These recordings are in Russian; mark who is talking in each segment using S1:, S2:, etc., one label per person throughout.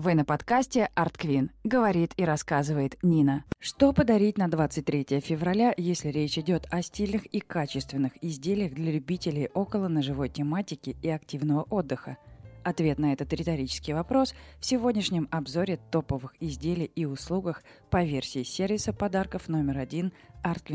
S1: Вы на подкасте Art Queen. Говорит и рассказывает Нина. Что подарить на 23 февраля, если речь идет о стильных и качественных изделиях для любителей около ножевой тематики и активного отдыха? Ответ на этот риторический вопрос в сегодняшнем обзоре топовых изделий и услугах по версии сервиса подарков номер один Art.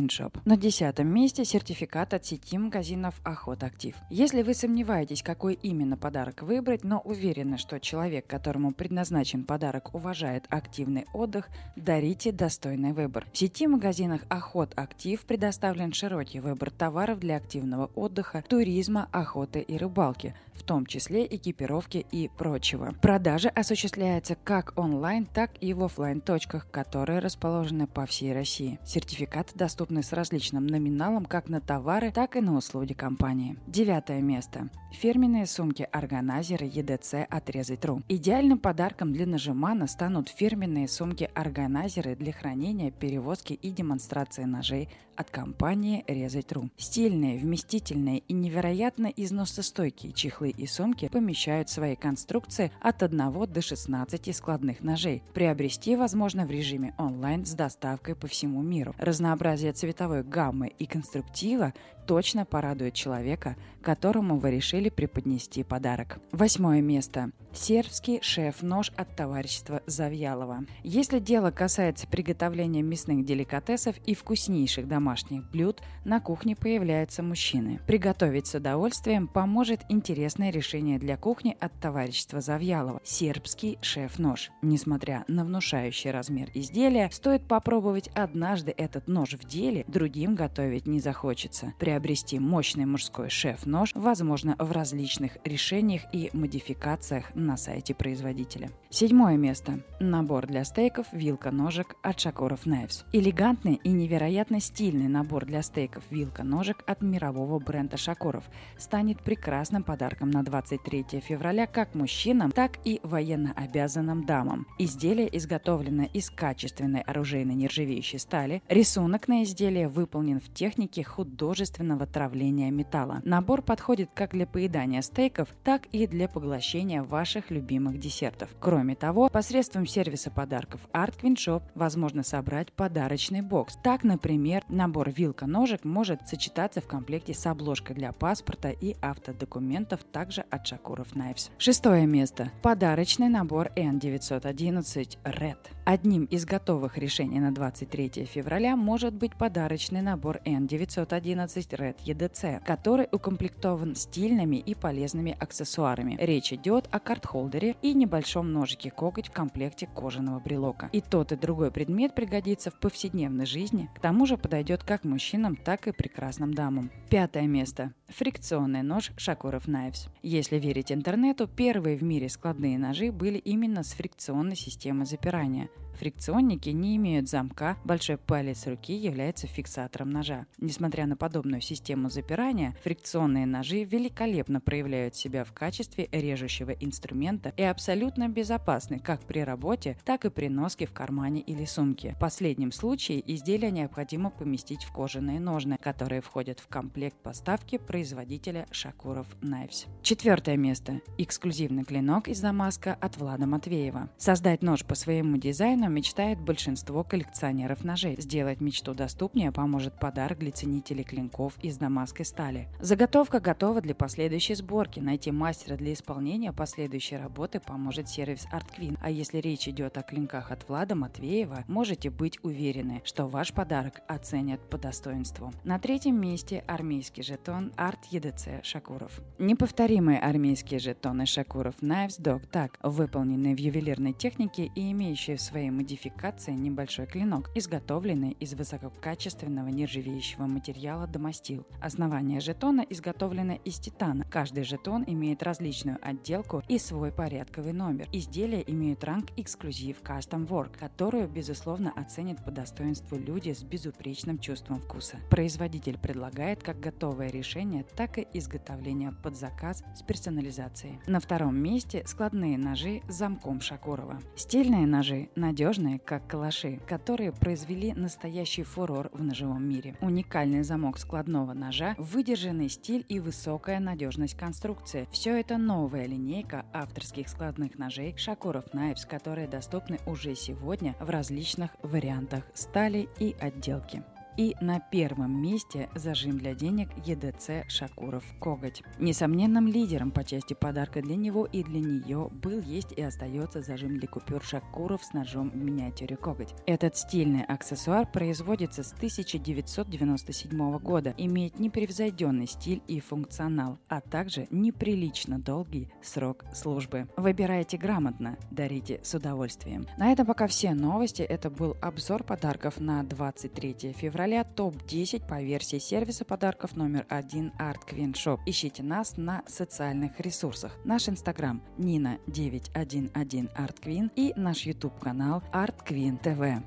S1: На десятом месте сертификат от сети магазинов Охот Актив. Если вы сомневаетесь, какой именно подарок выбрать, но уверены, что человек, которому предназначен подарок, уважает активный отдых, дарите достойный выбор. В сети магазинах Охот Актив предоставлен широкий выбор товаров для активного отдыха, туризма, охоты и рыбалки, в том числе экипировки и прочего. Продажа осуществляется как онлайн, так и в офлайн точках, которые расположены по всей России. Сертификат доступны с различным номиналом как на товары, так и на услуги компании. Девятое место. Фирменные сумки-органайзеры EDC от Резать.ру. Идеальным подарком для нажимана станут фирменные сумки-органайзеры для хранения, перевозки и демонстрации ножей от компании Резать.ру. Стильные, вместительные и невероятно износостойкие чехлы и сумки помещают в своей конструкции от 1 до 16 складных ножей. Приобрести возможно в режиме онлайн с доставкой по всему миру. Разнообразие цветовой гаммы и конструктива точно порадует человека, которому вы решили преподнести подарок. Восьмое место. Сербский шеф-нож от товарищества Завьялова. Если дело касается приготовления мясных деликатесов и вкуснейших домашних блюд, на кухне появляются мужчины. Приготовить с удовольствием поможет интересное решение для кухни от товарищества Завьялова – сербский шеф-нож. Несмотря на внушающий размер изделия, стоит попробовать однажды этот нож в деле, другим готовить не захочется. Приобрести мощный мужской шеф-нож возможно в различных решениях и модификациях на сайте производителя. Седьмое место. Набор для стейков вилка-ножик от Шакуров Knives. Элегантный и невероятно стильный набор для стейков вилка-ножик от мирового бренда Шакуров станет прекрасным подарком на 23 февраля как мужчинам, так и военно обязанным дамам. Изделие изготовлено из качественной оружейной нержавеющей стали. Рисунок на изделие выполнен в технике художественного травления металла. Набор подходит как для поедания стейков, так и для поглощения ваших любимых десертов. Кроме того, посредством сервиса подарков Art Queen Shop возможно собрать подарочный бокс. Так, например, набор вилка-ножек может сочетаться в комплекте с обложкой для паспорта и автодокументов, также от Шакуров Knives. Шестое место. Подарочный набор N911 Red. Одним из готовых решений на 23 февраля может быть подарочный набор N911 Red EDC, который укомплектован стильными и полезными аксессуарами. Речь идет о карт-холдере и небольшом ножике коготь в комплекте кожаного брелока. И тот и другой предмет пригодится в повседневной жизни, к тому же подойдет как мужчинам, так и прекрасным дамам. Пятое место. Фрикционный нож Шакуров Knives. Если верить интернету, первые в мире складные ножи были именно с фрикционной системой запирания. Фрикционники не имеют замка, большой палец руки является фиксатором ножа. Несмотря на подобную систему запирания, фрикционные ножи великолепно проявляют себя в качестве режущего инструмента и абсолютно безопасны как при работе, так и при носке в кармане или сумке. В последнем случае изделие необходимо поместить в кожаные ножны, которые входят в комплект поставки производителя Шакуров Knives. Четвертое место. Эксклюзивный клинок из Дамаска от Влада Матвеева. Создать нож по своему дизайну дизайну мечтает большинство коллекционеров ножей. Сделать мечту доступнее поможет подарок для ценителей клинков из дамасской стали. Заготовка готова для последующей сборки. Найти мастера для исполнения последующей работы поможет сервис Art Queen. А если речь идет о клинках от Влада Матвеева, можете быть уверены, что ваш подарок оценят по достоинству. На третьем месте армейский жетон Art EDC Шакуров. Неповторимые армейские жетоны Шакуров Knives Dog Tag, выполненные в ювелирной технике и имеющие в своей модификация небольшой клинок, изготовленный из высококачественного нержавеющего материала домостил. Основание жетона изготовлено из титана. Каждый жетон имеет различную отделку и свой порядковый номер. Изделия имеют ранг эксклюзив Custom Work, которую, безусловно, оценят по достоинству люди с безупречным чувством вкуса. Производитель предлагает как готовое решение, так и изготовление под заказ с персонализацией. На втором месте складные ножи с замком Шакурова. Стильные ножи надежно надежные, как калаши, которые произвели настоящий фурор в ножевом мире. Уникальный замок складного ножа, выдержанный стиль и высокая надежность конструкции. Все это новая линейка авторских складных ножей Шакуров Knives, которые доступны уже сегодня в различных вариантах стали и отделки. И на первом месте зажим для денег ЕДЦ Шакуров Коготь. Несомненным лидером по части подарка для него и для нее был, есть и остается зажим для купюр Шакуров с ножом в миниатюре Коготь. Этот стильный аксессуар производится с 1997 года, имеет непревзойденный стиль и функционал, а также неприлично долгий срок службы. Выбирайте грамотно, дарите с удовольствием. На этом пока все новости. Это был обзор подарков на 23 февраля февраля топ-10 по версии сервиса подарков номер один Art Queen Shop. Ищите нас на социальных ресурсах. Наш инстаграм Нина 911 Art Queen и наш YouTube канал Art Queen TV.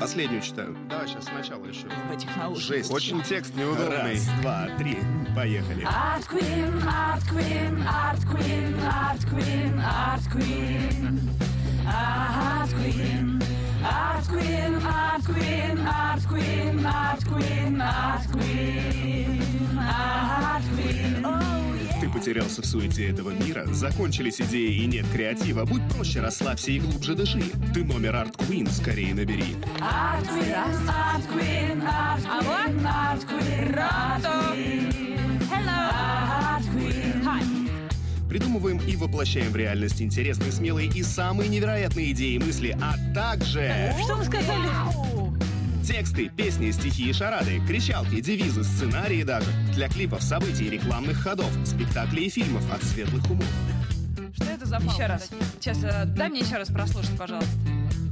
S2: Последнюю читаю. Давай сейчас сначала еще.
S3: В этих наушниках.
S2: Жесть. Очень текст неудобный.
S4: Раз, два, три. Поехали.
S3: Art Queen, Art Queen, Art Queen, Art Queen, Art Queen. Art Queen. Art Queen, Art Queen, Art Queen, Art Queen, Art Queen, Art Queen. Oh, yeah.
S4: Ты потерялся в суете этого мира, закончились идеи и нет креатива. Будь проще, расслабься и глубже дыши. Ты номер Арт Queen скорее набери.
S3: Art Queen, Art Queen,
S4: воплощаем в реальность интересные, смелые и самые невероятные идеи и мысли, а также...
S3: Что вы сказали?
S4: Тексты, песни, стихи и шарады, кричалки, девизы, сценарии даже. Для клипов, событий, рекламных ходов, спектаклей и фильмов от светлых умов.
S5: Что это за Еще раз. Сейчас, э, дай мне еще раз прослушать, пожалуйста.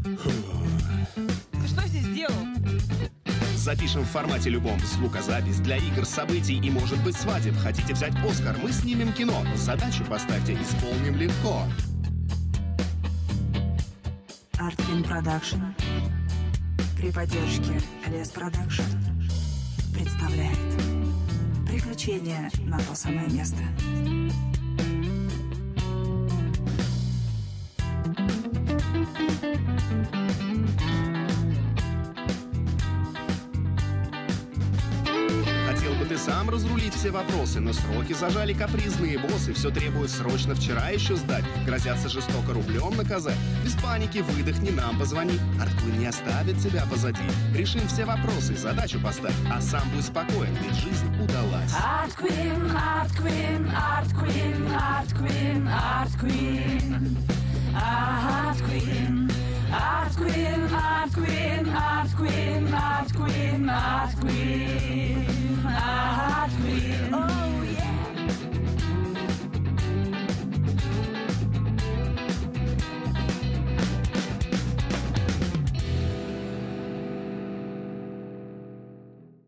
S4: Запишем в формате любом звукозапись для игр, событий и, может быть, свадеб. Хотите взять Оскар? Мы снимем кино. Задачу поставьте, исполним легко.
S6: Артвин Production при поддержке Лес Production представляет Приключения на то самое место.
S4: способны сам разрулить все вопросы, но сроки зажали капризные боссы, все требуют срочно вчера еще сдать, грозятся жестоко рублем наказать. Без паники выдохни, нам позвони, Артклы не оставит тебя позади. Решим все вопросы, задачу поставь, а сам будь спокоен, ведь жизнь удалась. Art
S1: Queen, Art Queen, Art Queen, Art Queen, Art Queen, Art
S3: Queen. Art Queen, Art Queen, Art Queen, Art Queen, Art Queen.